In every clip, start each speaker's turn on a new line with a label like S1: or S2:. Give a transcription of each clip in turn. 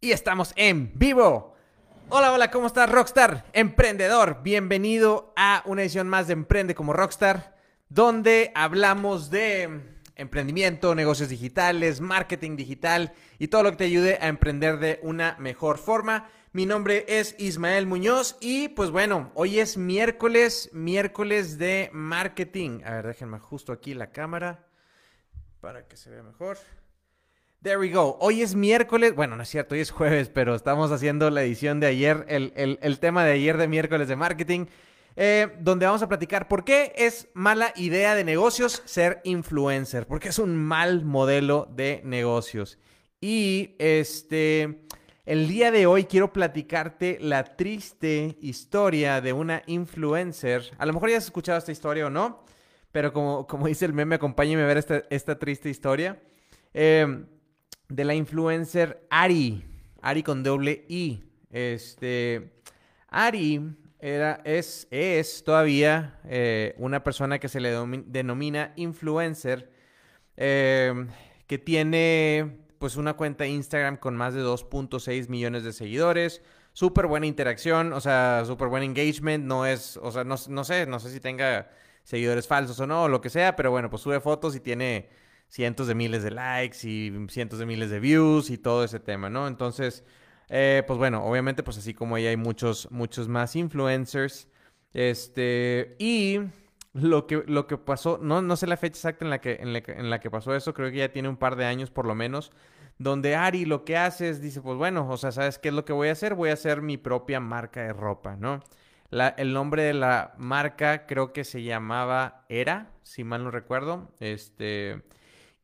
S1: Y estamos en vivo. Hola, hola, ¿cómo estás, Rockstar? Emprendedor, bienvenido a una edición más de Emprende como Rockstar, donde hablamos de emprendimiento, negocios digitales, marketing digital y todo lo que te ayude a emprender de una mejor forma. Mi nombre es Ismael Muñoz y pues bueno, hoy es miércoles, miércoles de marketing. A ver, déjenme justo aquí la cámara para que se vea mejor. There we go. Hoy es miércoles. Bueno, no es cierto, hoy es jueves, pero estamos haciendo la edición de ayer, el, tema de ayer de miércoles de marketing, eh, donde vamos a platicar por qué es mala idea de negocios ser influencer, porque es un mal modelo de negocios. Y este, el día de hoy quiero platicarte la triste historia de una influencer. A lo mejor ya has escuchado esta historia o no, pero como, como dice el meme, acompáñeme a ver esta, esta triste historia. Eh, de la influencer Ari. Ari con doble I. Este. Ari era, es, es todavía eh, una persona que se le denomina influencer. Eh, que tiene pues una cuenta Instagram con más de 2.6 millones de seguidores. Súper buena interacción, o sea, súper buen engagement. No es, o sea, no, no sé, no sé si tenga seguidores falsos o no, o lo que sea, pero bueno, pues sube fotos y tiene cientos de miles de likes y cientos de miles de views y todo ese tema, ¿no? Entonces, eh, pues bueno, obviamente, pues así como ahí hay muchos, muchos más influencers. Este, y lo que, lo que pasó, no, no sé la fecha exacta en la, que, en, la, que pasó eso, creo que ya tiene un par de años por lo menos, donde Ari lo que hace es, dice, pues bueno, o sea, ¿sabes qué es lo que voy a hacer? Voy a hacer mi propia marca de ropa, ¿no? La, el nombre de la marca creo que se llamaba Era, si mal no recuerdo. Este,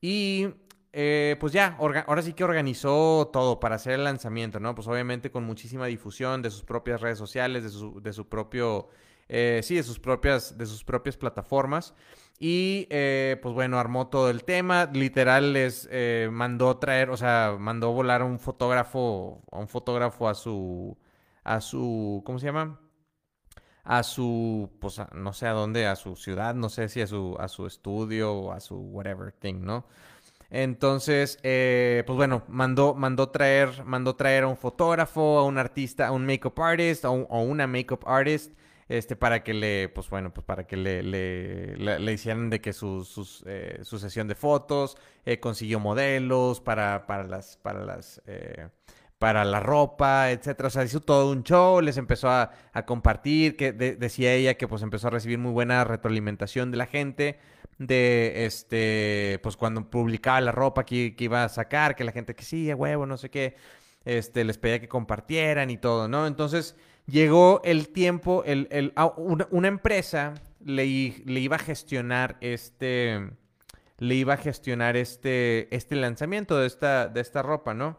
S1: y eh, pues ya, ahora sí que organizó todo para hacer el lanzamiento, ¿no? Pues obviamente con muchísima difusión de sus propias redes sociales, de su, de su propio, eh, sí, de sus propias, de sus propias plataformas. Y eh, pues bueno, armó todo el tema. Literal les mandó traer, o sea, mandó volar a un fotógrafo, a un fotógrafo a su, a su, ¿cómo se llama? A su, pues no sé a dónde, a su ciudad, no sé si a su, a su estudio o a su whatever thing, ¿no? Entonces, eh, pues bueno, mandó, mandó, traer, mandó traer a un fotógrafo, a un artista, a un makeup artist o, una makeup artist, este, para que le, pues bueno, pues para que le, le, hicieran de que su, eh, su sesión de fotos, eh, consiguió modelos para, para las, para las, para la ropa, etcétera. O sea, hizo todo un show, les empezó a, compartir, que decía ella que pues empezó a recibir muy buena retroalimentación de la gente, de este, pues cuando publicaba la ropa que, iba a sacar, que la gente que sí, huevo, no sé qué, este, les pedía que compartieran y todo, ¿no? Entonces llegó el tiempo, el, el, una, empresa le, le iba a gestionar este, le iba a gestionar este, este lanzamiento de esta, de esta ropa, ¿no?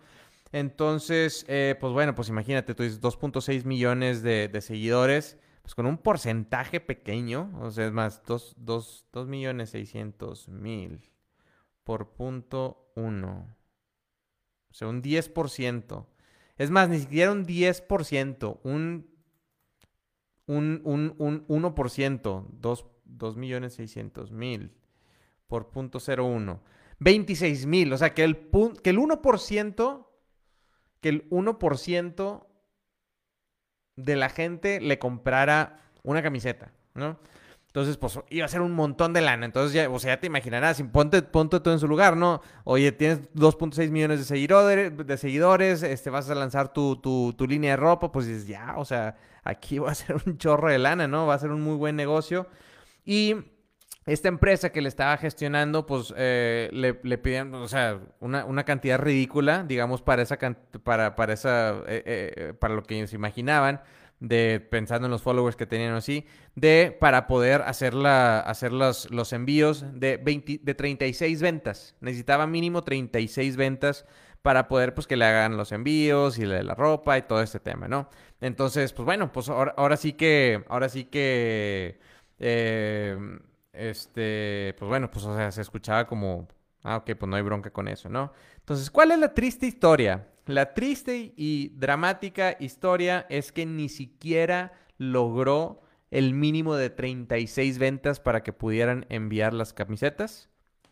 S1: Entonces, eh, pues bueno, pues imagínate, tú dices 2.6 millones de, seguidores, pues con un porcentaje pequeño, o sea, es más, 2, millones 600 mil por punto 1. O sea, un 10%. Es más, ni siquiera un 10%, un, un, un, un 1%, 2, millones 600 mil por punto 01. 26 mil, o sea, que el 1% que el 1% de la gente le comprara una camiseta, ¿no? Entonces, pues iba a ser un montón de lana. Entonces, ya, o sea, ya te imaginarás, ponte, ponte todo en su lugar, ¿no? Oye, tienes 2.6 millones de seguidores, de seguidores, este, vas a lanzar tu, tu, línea de ropa, pues dices, ya, o sea, aquí va a ser un chorro de lana, ¿no? Va a ser un muy buen negocio. Y esta empresa que le estaba gestionando, pues eh, le, le o sea, una, cantidad ridícula, digamos, para esa, para, para esa, eh, eh, para lo que ellos imaginaban, de pensando en los followers que tenían así, de para poder hacer, la, hacer los, los envíos de, 20, de 36 ventas. Necesitaba mínimo 36 ventas para poder, pues, que le hagan los envíos y la ropa y todo este tema, ¿no? Entonces, pues bueno, pues ahora, ahora sí que, ahora sí que... Este, pues bueno, pues o sea, se escuchaba como, ah, ok, pues no hay bronca con eso, ¿no? Entonces, ¿cuál es la triste historia? La triste y dramática historia es que ni siquiera logró el mínimo de 36 ventas para que pudieran enviar las camisetas,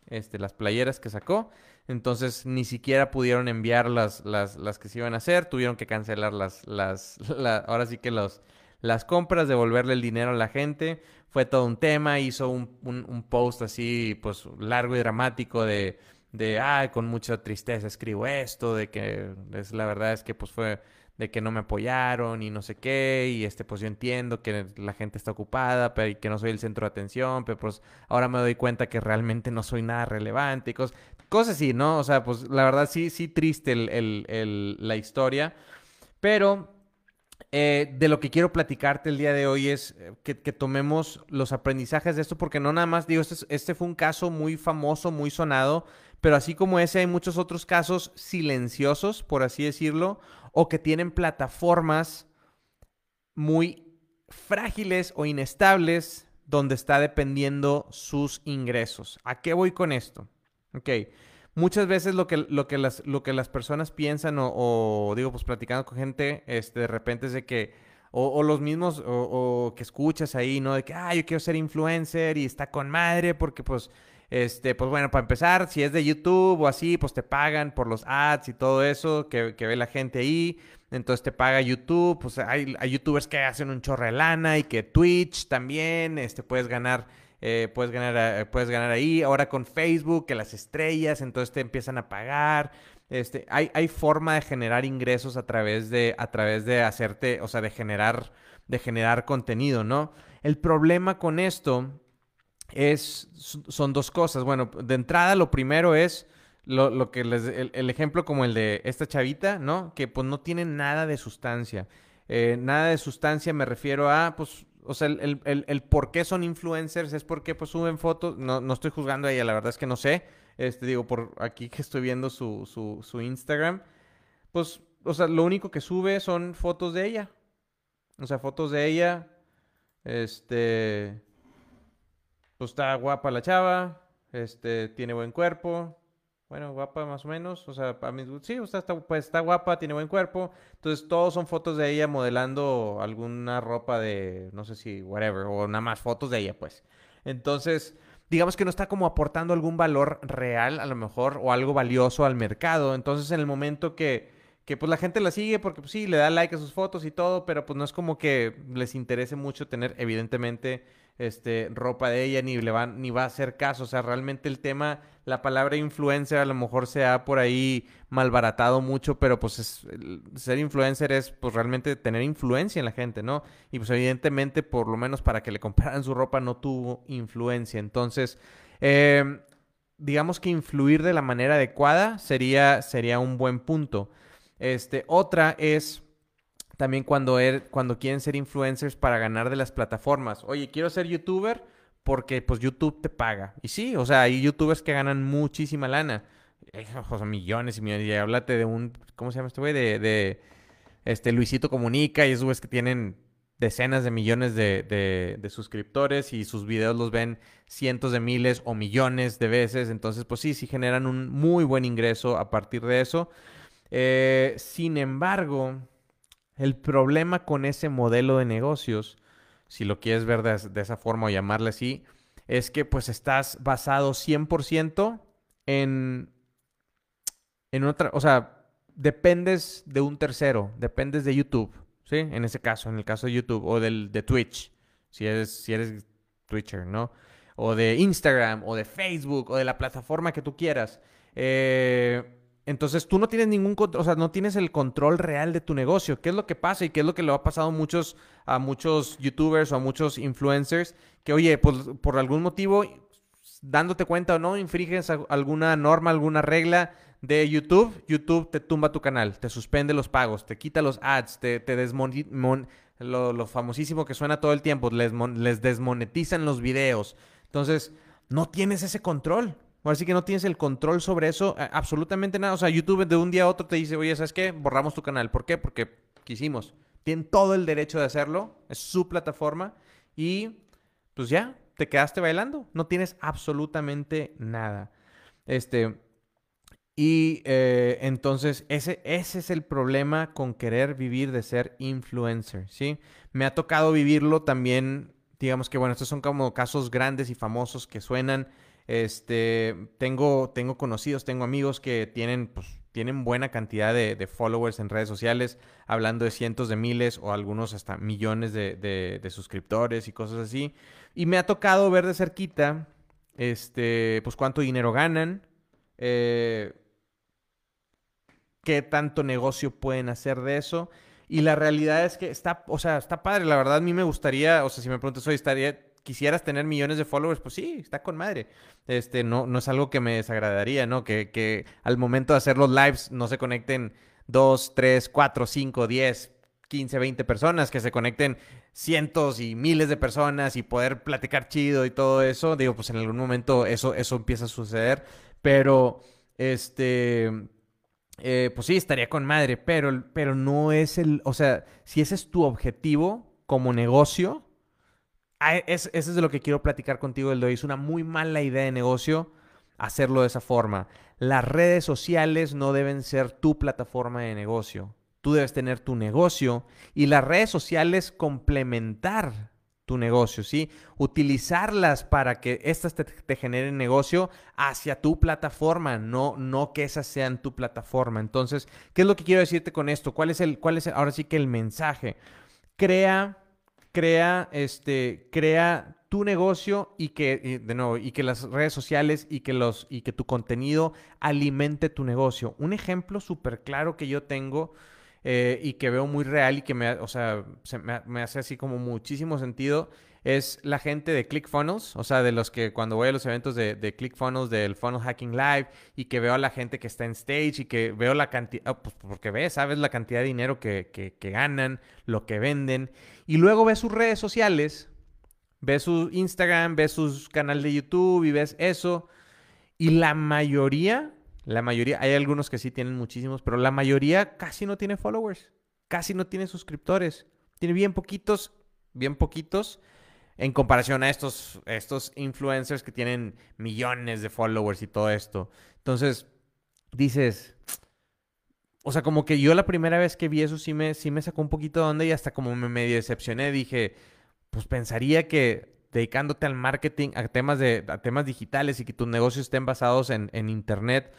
S1: este, las playeras que sacó. Entonces ni siquiera pudieron enviar las, las, las que se iban a hacer, tuvieron que cancelar las, las, ahora sí que los, las compras, devolverle el dinero a la gente. Fue todo un tema, hizo un, un, post así, pues largo y dramático de, de, ah, con mucha tristeza escribo esto, de que es, la verdad es que pues fue de que no me apoyaron y no sé qué, y este, pues yo entiendo que la gente está ocupada, pero que no soy el centro de atención, pero pues ahora me doy cuenta que realmente no soy nada relevante y cosas, cosas así, ¿no? O sea, pues la verdad sí, sí triste el, la historia, pero eh, de lo que quiero platicarte el día de hoy es eh, que, tomemos los aprendizajes de esto, porque no nada más digo, este, este fue un caso muy famoso, muy sonado, pero así como ese hay muchos otros casos silenciosos, por así decirlo, o que tienen plataformas muy frágiles o inestables donde está dependiendo sus ingresos. ¿A qué voy con esto? Ok, muchas veces lo que, lo que, las, lo que las personas piensan o, digo, pues platicando con gente, este, de repente es de que, o, los mismos, o, o, que escuchas ahí, ¿no? De que, ah, yo quiero ser influencer y está con madre porque pues este, pues bueno, para empezar, si es de YouTube o así, pues te pagan por los ads y todo eso que, ve la gente ahí. Entonces te paga YouTube, pues hay, youtubers que hacen un chorro de lana y que Twitch también, este, puedes ganar, eh, puedes ganar, eh, puedes ganar ahí. Ahora con Facebook, que las estrellas, entonces te empiezan a pagar. Este, hay, hay forma de generar ingresos a través de, a través de hacerte, o sea, de generar, de generar contenido, ¿no? El problema con esto es, son dos cosas. Bueno, de entrada lo primero es lo, que les, el, ejemplo como el de esta chavita, ¿no? Que pues no tiene nada de sustancia. Eh, nada de sustancia me refiero a, pues, o sea, el, el, por qué son influencers es porque pues suben fotos, no, no estoy juzgando a ella, la verdad es que no sé. Este, digo, por aquí que estoy viendo su, su, su Instagram, pues, o sea, lo único que sube son fotos de ella. O sea, fotos de ella, este, pues está guapa la chava, este, tiene buen cuerpo, bueno, guapa más o menos, o sea, a mí, sí, está, pues está guapa, tiene buen cuerpo, entonces todos son fotos de ella modelando alguna ropa de, no sé si, whatever, o nada más fotos de ella, pues. Entonces, digamos que no está como aportando algún valor real, a lo mejor, o algo valioso al mercado, entonces en el momento que que pues la gente la sigue porque pues sí, le da like a sus fotos y todo, pero pues no es como que les interese mucho tener evidentemente este ropa de ella ni le van ni va a hacer caso, o sea, realmente el tema la palabra influencer a lo mejor se ha por ahí malbaratado mucho, pero pues es, ser influencer es pues realmente tener influencia en la gente, ¿no? Y pues evidentemente por lo menos para que le compraran su ropa no tuvo influencia, entonces em, digamos que influir de la manera adecuada sería sería un buen punto. Este, otra es también cuando, er, cuando quieren ser influencers para ganar de las plataformas. Oye, quiero ser youtuber porque pues YouTube te paga. Y sí, o sea, hay youtubers que ganan muchísima lana. O sea, millones y millones. Y háblate de un, ¿cómo se llama este güey? De, de, este Luisito Comunica y esos güeyes que tienen decenas de millones de, de, de, suscriptores y sus videos los ven cientos de miles o millones de veces. Entonces, pues sí, sí generan un muy buen ingreso a partir de eso. Eh, sin embargo, el problema con ese modelo de negocios, si lo quieres ver de, esa forma o llamarle así, es que pues estás basado 100% en, en otra, o sea, dependes de un tercero, dependes de YouTube, ¿sí? En ese caso, en el caso de YouTube o del, de Twitch, si eres, si eres Twitcher, ¿no? O de Instagram o de Facebook o de la plataforma que tú quieras. Eh, entonces tú no tienes ningún o sea, no tienes el control real de tu negocio. ¿Qué es lo que pasa y qué es lo que le ha pasado a muchos, a muchos youtubers o a muchos influencers? Que oye, pues por algún motivo, dándote cuenta o no, infringes alguna norma, alguna regla de YouTube, YouTube te tumba tu canal, te suspende los pagos, te quita los ads, te, te lo, lo, famosísimo que suena todo el tiempo, les, les desmonetizan los videos. Entonces, no tienes ese control. Ahora sí que no tienes el control sobre eso, absolutamente nada. O sea, YouTube de un día a otro te dice, oye, ¿sabes qué? Borramos tu canal. ¿Por qué? Porque quisimos. Tienen todo el derecho de hacerlo. Es su plataforma. Y pues ya, te quedaste bailando. No tienes absolutamente nada. Este. Y eh, entonces ese, ese es el problema con querer vivir de ser influencer, ¿sí? Me ha tocado vivirlo también, digamos que, bueno, estos son como casos grandes y famosos que suenan Este, tengo, tengo conocidos, tengo amigos que tienen, pues, tienen buena cantidad de, followers en redes sociales, hablando de cientos de miles o algunos hasta millones de, suscriptores y cosas así. Y me ha tocado ver de cerquita, este, pues cuánto dinero ganan, eh, qué tanto negocio pueden hacer de eso. Y la realidad es que está, o sea, está padre. La verdad, a mí me gustaría, o sea, si me preguntas hoy, estaría, quisieras tener millones de followers, pues sí, está con madre. Este, no, no es algo que me desagradaría, ¿no? Que, que al momento de hacer los lives no se conecten 2, 3, 4, 5, 10, 15, 20 personas, que se conecten cientos y miles de personas y poder platicar chido y todo eso. Digo, pues en algún momento eso, eso empieza a suceder. Pero, este, eh, pues sí, estaría con madre, pero, pero no es el, o sea, si ese es tu objetivo como negocio, eso es de lo que quiero platicar contigo el de hoy. Es una muy mala idea de negocio hacerlo de esa forma. Las redes sociales no deben ser tu plataforma de negocio. Tú debes tener tu negocio y las redes sociales complementar tu negocio, ¿sí? Utilizarlas para que estas te, generen negocio hacia tu plataforma, no, no que esas sean tu plataforma. Entonces, ¿qué es lo que quiero decirte con esto? ¿Cuál es el, cuál es ahora sí que el mensaje? Crea, crea, este, crea tu negocio y que, de nuevo, y que las redes sociales y que los, y que tu contenido alimente tu negocio. Un ejemplo súper claro que yo tengo eh, y que veo muy real y que me, o sea, me, hace así como muchísimo sentido es la gente de ClickFunnels, o sea, de los que cuando voy a los eventos de, de ClickFunnels, del Funnel Hacking Live, y que veo a la gente que está en stage y que veo la cantidad, ah, pues porque ves, sabes la cantidad de dinero que, que, ganan, lo que venden, y luego ves sus redes sociales, ves su Instagram, ves su canal de YouTube y ves eso, y la mayoría la mayoría, hay algunos que sí tienen muchísimos, pero la mayoría casi no tiene followers, casi no tiene suscriptores. Tiene bien poquitos, bien poquitos en comparación a estos, estos influencers que tienen millones de followers y todo esto. Entonces, dices, o sea, como que yo la primera vez que vi eso sí me, sí me sacó un poquito de onda y hasta como me medio decepcioné. Dije, pues pensaría que dedicándote al marketing, a temas, de, a temas digitales y que tus negocios estén basados en, en internet,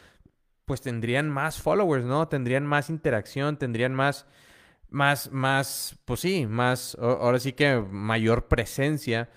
S1: pues tendrían más followers, ¿no? Tendrían más interacción, tendrían más, más, más, pues sí, más, ahora sí que mayor presencia.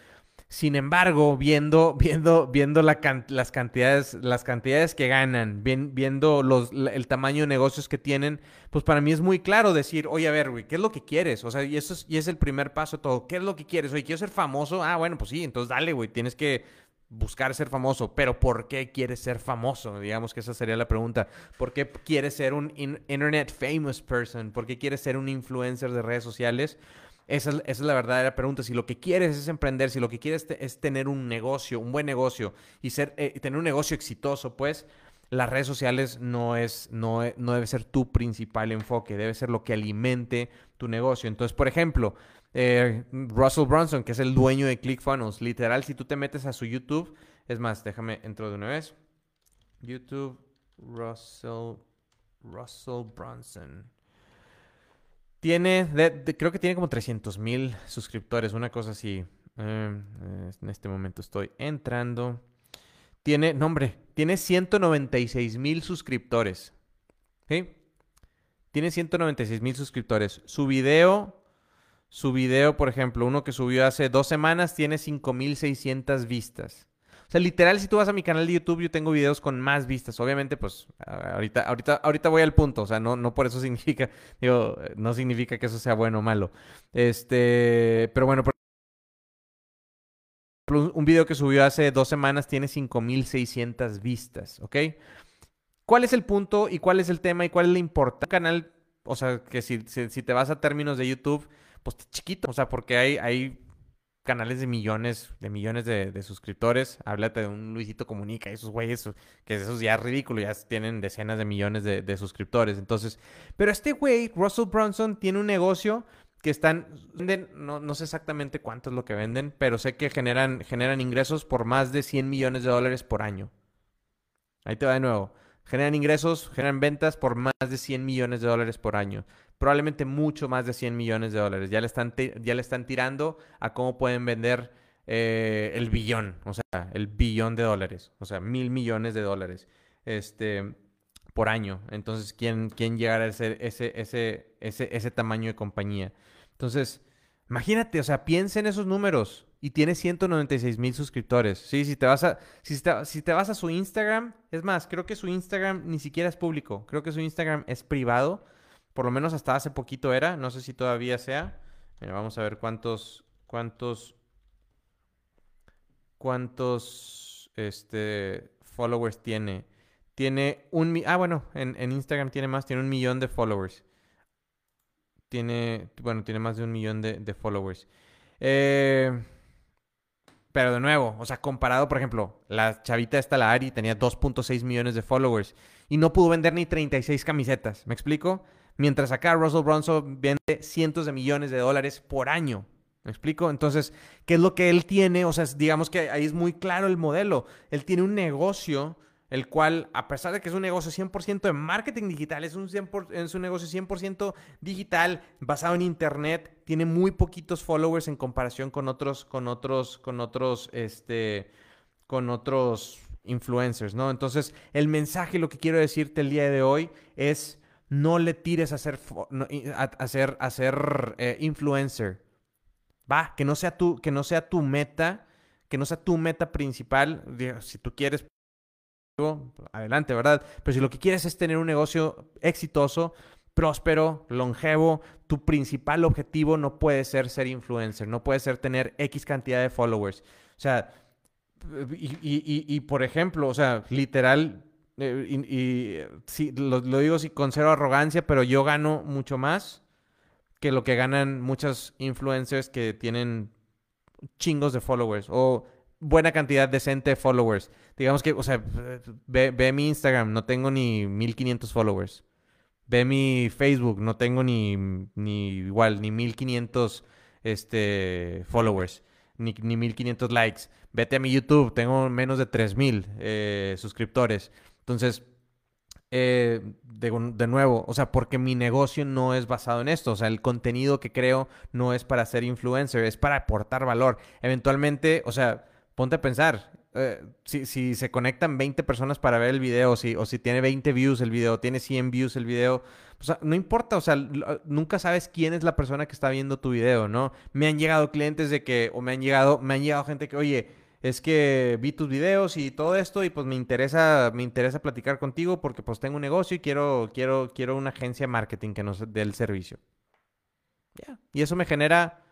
S1: Sin embargo, viendo, viendo, viendo las cantidades, las cantidades que ganan, viendo los, el tamaño de negocios que tienen, pues para mí es muy claro decir, oye, a ver, güey, ¿qué es lo que quieres? O sea, y eso es, y es el primer paso todo. ¿Qué es lo que quieres? Oye, quiero ser famoso. Ah, bueno, pues sí, entonces dale, güey, tienes que buscar ser famoso, pero ¿por qué quieres ser famoso? Digamos que esa sería la pregunta. ¿Por qué quieres ser un internet famous person? ¿Por qué quieres ser un influencer de redes sociales? Esa es, la verdadera pregunta. Si lo que quieres es emprender, si lo que quieres es tener un negocio, un buen negocio y ser, eh, tener un negocio exitoso, pues las redes sociales no, es, no, no debe ser tu principal enfoque, debe ser lo que alimente tu negocio. Entonces, por ejemplo, eh, Russell Brunson, que es el dueño de ClickFunnels. Literal, si tú te metes a su YouTube, es más, déjame entro de una vez. YouTube, Russell, Russell Brunson. Tiene, creo que tiene como 300 mil suscriptores, una cosa así. Em, en este momento estoy entrando. Tiene, nombre, tiene 196 mil suscriptores. ¿Sí? Tiene 196 mil suscriptores. Su video su video, por ejemplo, uno que subió hace dos semanas, tiene 5600 vistas. O sea, literal, si tú vas a mi canal de YouTube, yo tengo videos con más vistas. Obviamente, pues, ahorita, ahorita, ahorita voy al punto. O sea, no, no por eso significa, digo, no significa que eso sea bueno o malo. Este, pero bueno, un video que subió hace dos semanas tiene 5600 vistas, ¿ok? ¿Cuál es el punto y cuál es el tema y cuál es la importancia? canal, o sea, que si, si te vas a términos de YouTube, pues chiquito. O sea, porque hay, hay canales de millones, de millones de, suscriptores. Háblate de un Luisito Comunica, esos güeyes, que esos ya es ridículo, ya tienen decenas de millones de, suscriptores. Entonces, pero este güey, Russell Brunson, tiene un negocio que están, no, no sé exactamente cuánto es lo que venden, pero sé que generan, generan ingresos por más de 100 millones de dólares por año. Ahí te va de nuevo. Generan ingresos, generan ventas por más de 100 millones de dólares por año probablemente mucho más de 100 millones de dólares. Ya le están, ya le están tirando a cómo pueden vender eh, el billón, o sea, el billón de dólares, o sea, mil millones de dólares este, por año. Entonces, ¿quién, quién llegará a ese, ese, ese, ese, ese tamaño de compañía? Entonces, imagínate, o sea, piensa en esos números y tiene 196 mil suscriptores. Sí, si te vas a, si te, si te vas a su Instagram, es más, creo que su Instagram ni siquiera es público, creo que su Instagram es privado, por lo menos hasta hace poquito era, no sé si todavía sea. Mira, vamos a ver cuántos, cuántos cuántos este, followers tiene. Tiene un... Ah, bueno, en, Instagram tiene más, tiene un millón de followers. Tiene, bueno, tiene más de un millón de, followers. Eh, pero de nuevo, o sea, comparado, por ejemplo, la chavita esta, la Ari, tenía 2.6 millones de followers y no pudo vender ni 36 camisetas. ¿Me explico? Mientras acá Russell Brunson vende cientos de millones de dólares por año. ¿Me explico? Entonces, ¿qué es lo que él tiene? O sea, digamos que ahí es muy claro el modelo. Él tiene un negocio, el cual, a pesar de que es un negocio 100% de marketing digital, es un, es un negocio 100% digital, basado en Internet, tiene muy poquitos followers en comparación con otros, con otros, con otros, este, con otros influencers, ¿no? Entonces, el mensaje, lo que quiero decirte el día de hoy es no le tires a ser, a, ser, eh, influencer. Va, que no sea tu, que no sea tu meta, que no sea tu meta principal. Si tú quieres, adelante, ¿verdad? Pero si lo que quieres es tener un negocio exitoso, próspero, longevo, tu principal objetivo no puede ser ser influencer, no puede ser tener X cantidad de followers. O sea, y, por ejemplo, o sea, literal, eh, y, sí, lo, digo con cero arrogancia, pero yo gano mucho más que lo que ganan muchos influencers que tienen chingos de followers o buena cantidad decente de followers. Digamos que, o sea, ve, mi Instagram, no tengo ni 1500 followers. Ve mi Facebook, no tengo ni, ni igual, ni 1500 este, followers, ni, ni 1500 likes. Vete a mi YouTube, tengo menos de 3000 eh, suscriptores. Entonces, eh, de, nuevo, o sea, porque mi negocio no es basado en esto, o sea, el contenido que creo no es para ser influencer, es para aportar valor. Eventualmente, o sea, ponte a pensar, eh, si, se conectan 20 personas para ver el video, si, o si tiene 20 views el video, tiene 100 views el video, o sea, no importa, o sea, nunca sabes quién es la persona que está viendo tu video, ¿no? Me han llegado clientes de que, o me han llegado, me han llegado gente que, oye, es que vi tus videos y todo esto y pues me interesa, me interesa platicar contigo porque pues tengo un negocio y quiero, quiero, quiero una agencia de marketing que nos dé el servicio. Y eso me genera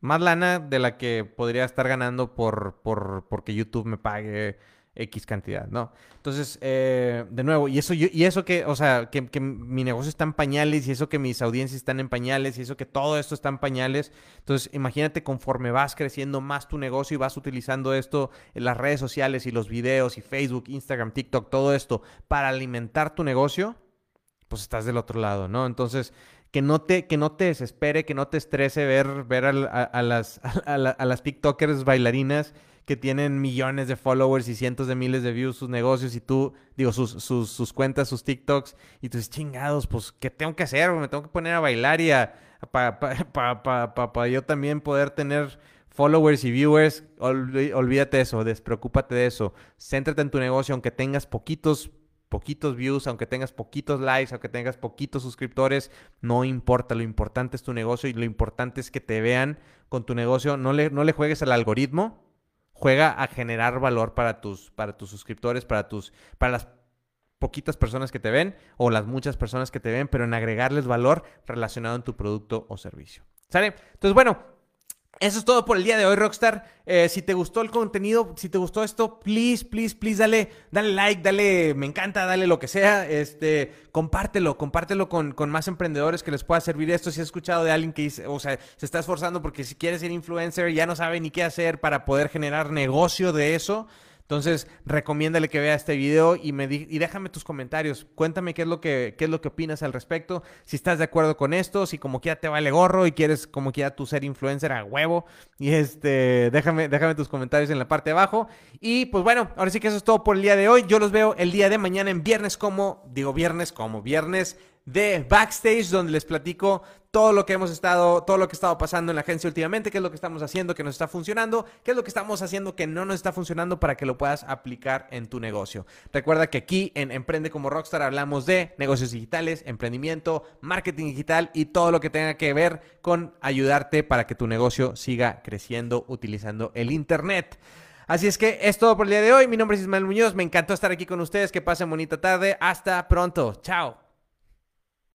S1: más lana de la que podría estar ganando por, por porque YouTube me pague X cantidad, ¿no? Entonces, eh, de nuevo, y eso, y eso que, o sea, que, que, mi negocio está en pañales, y eso que mis audiencias están en pañales, y eso que todo esto está en pañales. Entonces, imagínate conforme vas creciendo más tu negocio y vas utilizando esto en las redes sociales y los videos y Facebook, Instagram, TikTok, todo esto para alimentar tu negocio, pues estás del otro lado, ¿no? Entonces, que no te, que no te desespere, que no te estrese ver, ver a, las, a las TikTokers bailarinas que tienen millones de followers y cientos de miles de views sus negocios y tú, digo, sus, sus, cuentas, sus TikToks, y tú dices, chingados, pues, ¿qué tengo que hacer? Me tengo que poner a bailar y a, para pa, yo también poder tener followers y viewers. olvídate de eso, despreocúpate de eso. Céntrate en tu negocio, aunque tengas poquitos poquitos views, aunque tengas poquitos likes, aunque tengas poquitos suscriptores, no importa, lo importante es tu negocio y lo importante es que te vean con tu negocio, no le, no le juegues al algoritmo, juega a generar valor para tus, para tus suscriptores, para tus, para las poquitas personas que te ven o las muchas personas que te ven, pero en agregarles valor relacionado en tu producto o servicio. ¿Sale? Entonces, bueno, eso es todo por el día de hoy, Rockstar. Eh, si te gustó el contenido, si te gustó esto, please, please, please, dale, dale like, dale, me encanta, dale lo que sea. Este, compártelo, compártelo con, con más emprendedores que les pueda servir esto. Si has escuchado de alguien que dice, o sea, se está esforzando porque si quiere ser influencer, ya no sabe ni qué hacer para poder generar negocio de eso entonces, recomiéndale que vea este video y, me y déjame tus comentarios. Cuéntame qué es, lo que, qué es lo que opinas al respecto. Si estás de acuerdo con esto, si como quiera te vale gorro y quieres como quiera tú ser influencer a huevo. Y este, déjame, déjame tus comentarios en la parte de abajo. Y pues bueno, ahora sí que eso es todo por el día de hoy. Yo los veo el día de mañana en viernes como, digo viernes como viernes de Backstage, donde les platico todo lo que hemos estado, todo lo que ha estado pasando en la agencia últimamente, qué es lo que estamos haciendo que nos está funcionando, qué es lo que estamos haciendo que no nos está funcionando para que lo puedas aplicar en tu negocio. Recuerda que aquí en Emprende como Rockstar hablamos de negocios digitales, emprendimiento, marketing digital y todo lo que tenga que ver con ayudarte para que tu negocio siga creciendo utilizando el Internet. Así es que es todo por el día de hoy. Mi nombre es Ismael Muñoz. Me encantó estar aquí con ustedes. Que pasen bonita tarde. Hasta pronto. Chao.